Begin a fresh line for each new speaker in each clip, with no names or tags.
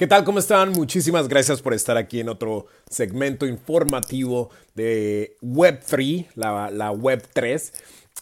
¿Qué tal? ¿Cómo están? Muchísimas gracias por estar aquí en otro segmento informativo de Web3, la, la Web3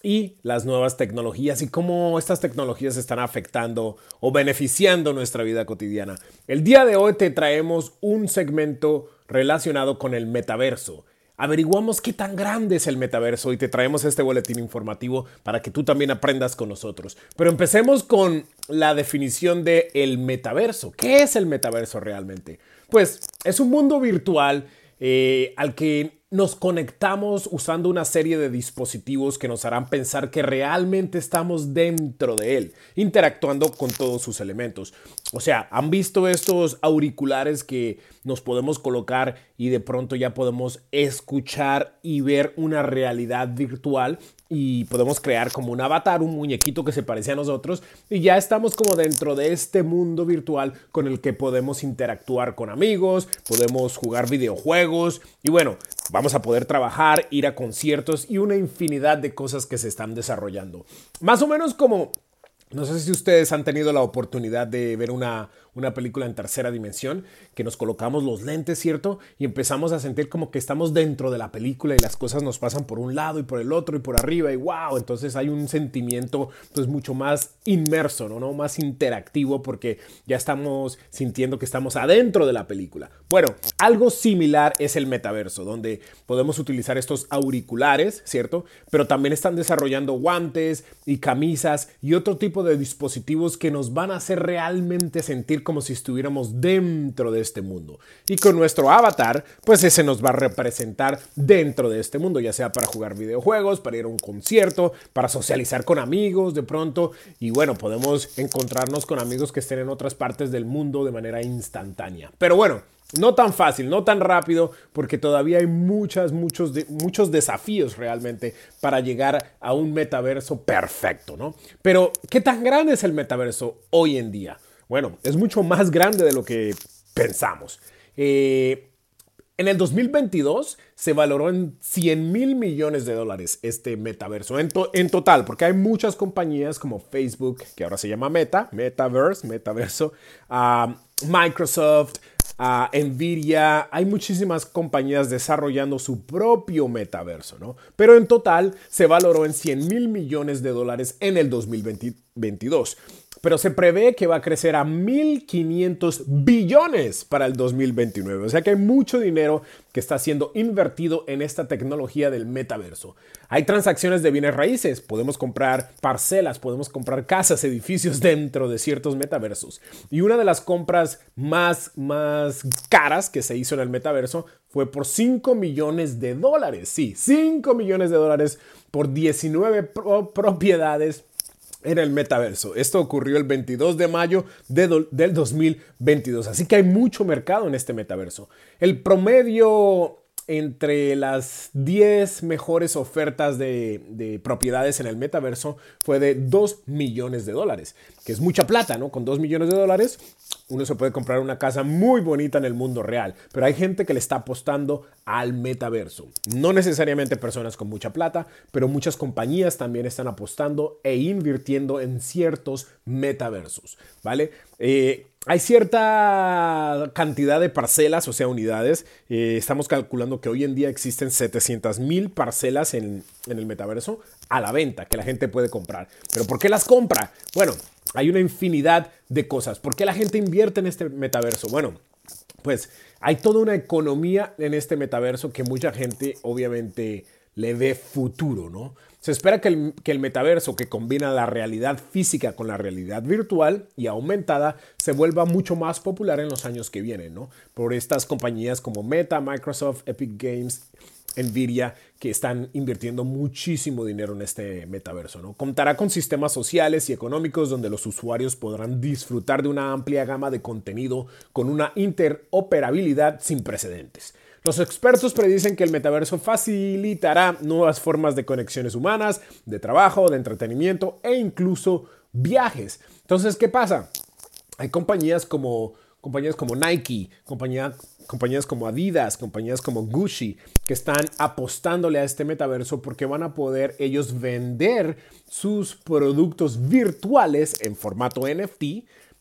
y las nuevas tecnologías y cómo estas tecnologías están afectando o beneficiando nuestra vida cotidiana. El día de hoy te traemos un segmento relacionado con el metaverso averiguamos qué tan grande es el metaverso y te traemos este boletín informativo para que tú también aprendas con nosotros. Pero empecemos con la definición de el metaverso. ¿Qué es el metaverso realmente? Pues es un mundo virtual eh, al que nos conectamos usando una serie de dispositivos que nos harán pensar que realmente estamos dentro de él, interactuando con todos sus elementos. O sea, ¿han visto estos auriculares que nos podemos colocar y de pronto ya podemos escuchar y ver una realidad virtual y podemos crear como un avatar, un muñequito que se parece a nosotros y ya estamos como dentro de este mundo virtual con el que podemos interactuar con amigos, podemos jugar videojuegos y bueno, vamos a poder trabajar, ir a conciertos y una infinidad de cosas que se están desarrollando. Más o menos como no sé si ustedes han tenido la oportunidad de ver una, una película en tercera dimensión, que nos colocamos los lentes, ¿cierto? Y empezamos a sentir como que estamos dentro de la película y las cosas nos pasan por un lado y por el otro y por arriba y wow, entonces hay un sentimiento pues mucho más inmerso, ¿no? ¿no? Más interactivo porque ya estamos sintiendo que estamos adentro de la película. Bueno, algo similar es el metaverso, donde podemos utilizar estos auriculares, ¿cierto? Pero también están desarrollando guantes y camisas y otro tipo de dispositivos que nos van a hacer realmente sentir como si estuviéramos dentro de este mundo. Y con nuestro avatar, pues ese nos va a representar dentro de este mundo, ya sea para jugar videojuegos, para ir a un concierto, para socializar con amigos de pronto. Y bueno, podemos encontrarnos con amigos que estén en otras partes del mundo de manera instantánea. Pero bueno, no tan fácil, no tan rápido, porque todavía hay muchas, muchos, muchos desafíos realmente para llegar a un metaverso perfecto, ¿no? Pero, ¿qué tan grande es el metaverso hoy en día? Bueno, es mucho más grande de lo que pensamos. Eh, en el 2022 se valoró en 100 mil millones de dólares este metaverso en, total, porque hay muchas compañías como Facebook, que ahora se llama Meta, Metaverse, Metaverso, ah, Microsoft, a Nvidia, hay muchísimas compañías desarrollando su propio metaverso, ¿no? Pero en total se valoró en 100 mil millones de dólares en el 2022 pero se prevé que va a crecer a 1.500 billones para el 2029. O sea que hay mucho dinero que está siendo invertido en esta tecnología del metaverso. Hay transacciones de bienes raíces, podemos comprar parcelas, podemos comprar casas, edificios dentro de ciertos metaversos. Y una de las compras más, más caras que se hizo en el metaverso fue por 5 millones de dólares. Sí, 5 millones de dólares por 19 propiedades en el metaverso. Esto ocurrió el 22 de mayo del 2022, así que hay mucho mercado en este metaverso. El promedio entre las 10 mejores ofertas de, propiedades en el metaverso fue de 2 millones de dólares, que es mucha plata, ¿no? Con 2 millones de dólares uno se puede comprar una casa muy bonita en el mundo real, pero hay gente que le está apostando al metaverso. No necesariamente personas con mucha plata, pero muchas compañías también están apostando e invirtiendo en ciertos metaversos, ¿vale? Eh, hay cierta cantidad de parcelas, o sea, unidades. Eh, estamos calculando que hoy en día existen 700 mil parcelas en, en el metaverso a la venta que la gente puede comprar. ¿Pero por qué las compra? Bueno, hay una infinidad de cosas. ¿Por qué la gente invierte en este metaverso? Bueno, pues hay toda una economía en este metaverso que mucha gente obviamente le ve futuro, ¿no? Se espera que el, metaverso que combina la realidad física con la realidad virtual y aumentada se vuelva mucho más popular en los años que vienen, ¿no? Por estas compañías como Meta, Microsoft, Epic Games Nvidia, que están invirtiendo muchísimo dinero en este metaverso. ¿no? Contará con sistemas sociales y económicos donde los usuarios podrán disfrutar de una amplia gama de contenido con una interoperabilidad sin precedentes. Los expertos predicen que el metaverso facilitará nuevas formas de conexiones humanas, de trabajo, de entretenimiento e incluso viajes. Entonces, ¿qué pasa? Hay compañías como compañías como Nike, compañías como Adidas, compañías como Gucci, que están apostándole a este metaverso porque van a poder ellos vender sus productos virtuales en formato NFT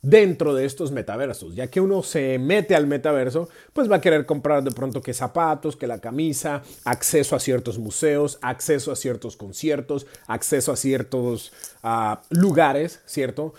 dentro de estos metaversos, ya que uno se mete al metaverso, pues va a querer comprar de pronto que zapatos, que la camisa, acceso a ciertos museos, acceso a ciertos conciertos, acceso a ciertos ah, lugares, ¿cierto?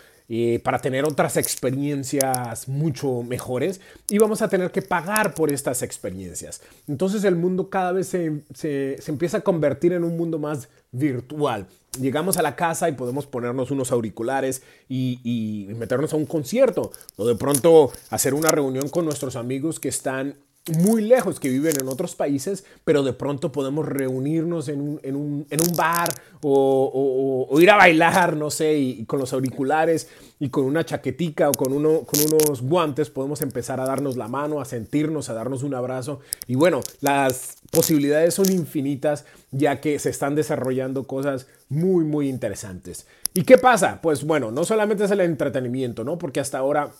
Para tener otras experiencias mucho mejores y vamos a tener que pagar por estas experiencias. Entonces el mundo cada vez se, se empieza a convertir en un mundo más virtual. Llegamos a la casa y podemos ponernos unos auriculares y, meternos a un concierto o de pronto hacer una reunión con nuestros amigos que están muy lejos, que viven en otros países, pero de pronto podemos reunirnos en un, en un, en un bar o, ir a bailar, no sé, y, con los auriculares y con una chaquetica o con, uno, con unos guantes podemos empezar a darnos la mano, a sentirnos, a darnos un abrazo. Y bueno, las posibilidades son infinitas ya que se están desarrollando cosas muy, muy interesantes. ¿Y qué pasa? Pues bueno, no solamente es el entretenimiento, ¿no? Porque hasta ahora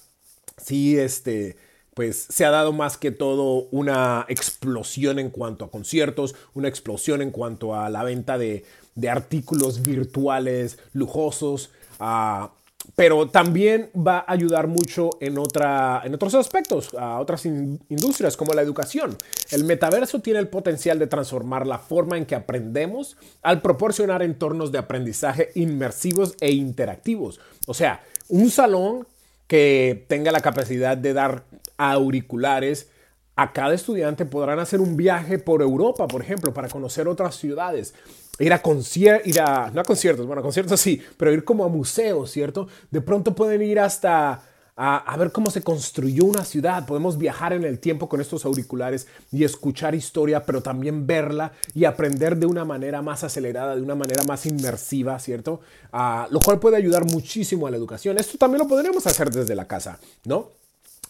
sí, este pues se ha dado más que todo una explosión en cuanto a conciertos, una explosión en cuanto a la venta de, artículos virtuales lujosos, ah, pero también va a ayudar mucho en, otra, en otros aspectos, a otras industrias como la educación. El metaverso tiene el potencial de transformar la forma en que aprendemos al proporcionar entornos de aprendizaje inmersivos e interactivos. O sea, un salón que tenga la capacidad de dar auriculares a cada estudiante podrán hacer un viaje por Europa, por ejemplo, para conocer otras ciudades. Ir a conciertos, ir a, no a conciertos, bueno, a conciertos sí, pero ir como a museos, ¿cierto? De pronto pueden ir hasta a, ver cómo se construyó una ciudad. Podemos viajar en el tiempo con estos auriculares y escuchar historia, pero también verla y aprender de una manera más acelerada, de una manera más inmersiva, ¿cierto? Ah, lo cual puede ayudar muchísimo a la educación. Esto también lo podríamos hacer desde la casa, ¿no?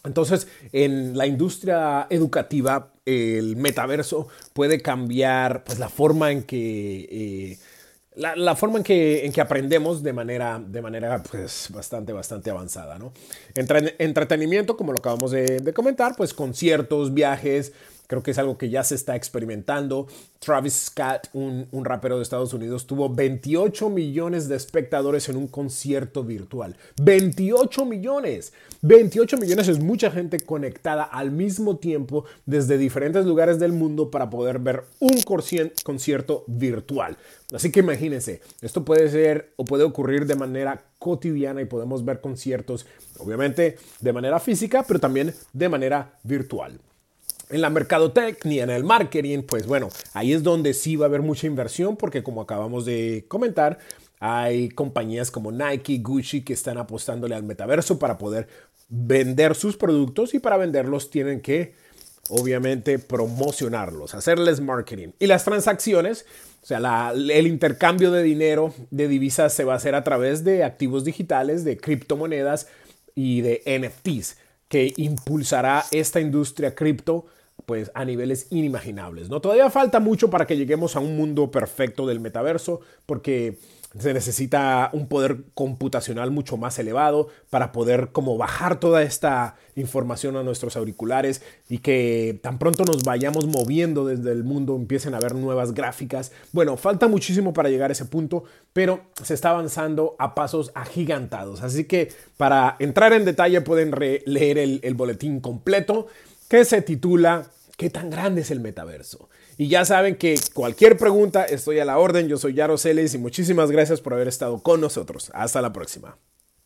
Entonces, en la industria educativa, el metaverso puede cambiar pues, la forma en que... Eh, la, forma en que, en que aprendemos de manera, de manera pues, bastante, bastante avanzada. ¿no? entretenimiento, como lo acabamos de, de comentar, pues conciertos, viajes, Creo que es algo que ya se está experimentando. Travis Scott, un, rapero de Estados Unidos, tuvo 28 millones de espectadores en un concierto virtual. 28 millones. 28 millones es mucha gente conectada al mismo tiempo desde diferentes lugares del mundo para poder ver un concierto virtual. Así que imagínense, esto puede ser o puede ocurrir de manera cotidiana y podemos ver conciertos, obviamente de manera física, pero también de manera virtual. En la mercadotecnia, en el marketing, pues bueno, ahí es donde sí va a haber mucha inversión porque como acabamos de comentar, hay compañías como Nike, Gucci que están apostándole al metaverso para poder vender sus productos y para venderlos tienen que obviamente promocionarlos, hacerles marketing. Y las transacciones, o sea, el intercambio de dinero, de divisas se va a hacer a través de activos digitales, de criptomonedas y de NFTs, que impulsará esta industria cripto pues a niveles inimaginables. ¿no? Todavía falta mucho para que lleguemos a un mundo perfecto del metaverso porque se necesita un poder computacional mucho más elevado para poder como bajar toda esta información a nuestros auriculares y que tan pronto nos vayamos moviendo desde el mundo empiecen a ver nuevas gráficas. Bueno, falta muchísimo para llegar a ese punto, pero se está avanzando a pasos agigantados. Así que para entrar en detalle pueden leer el, el boletín completo que se titula ¿Qué tan grande es el metaverso? Y ya saben que cualquier pregunta estoy a la orden. Yo soy Yaro y muchísimas gracias por haber estado con nosotros. Hasta la próxima.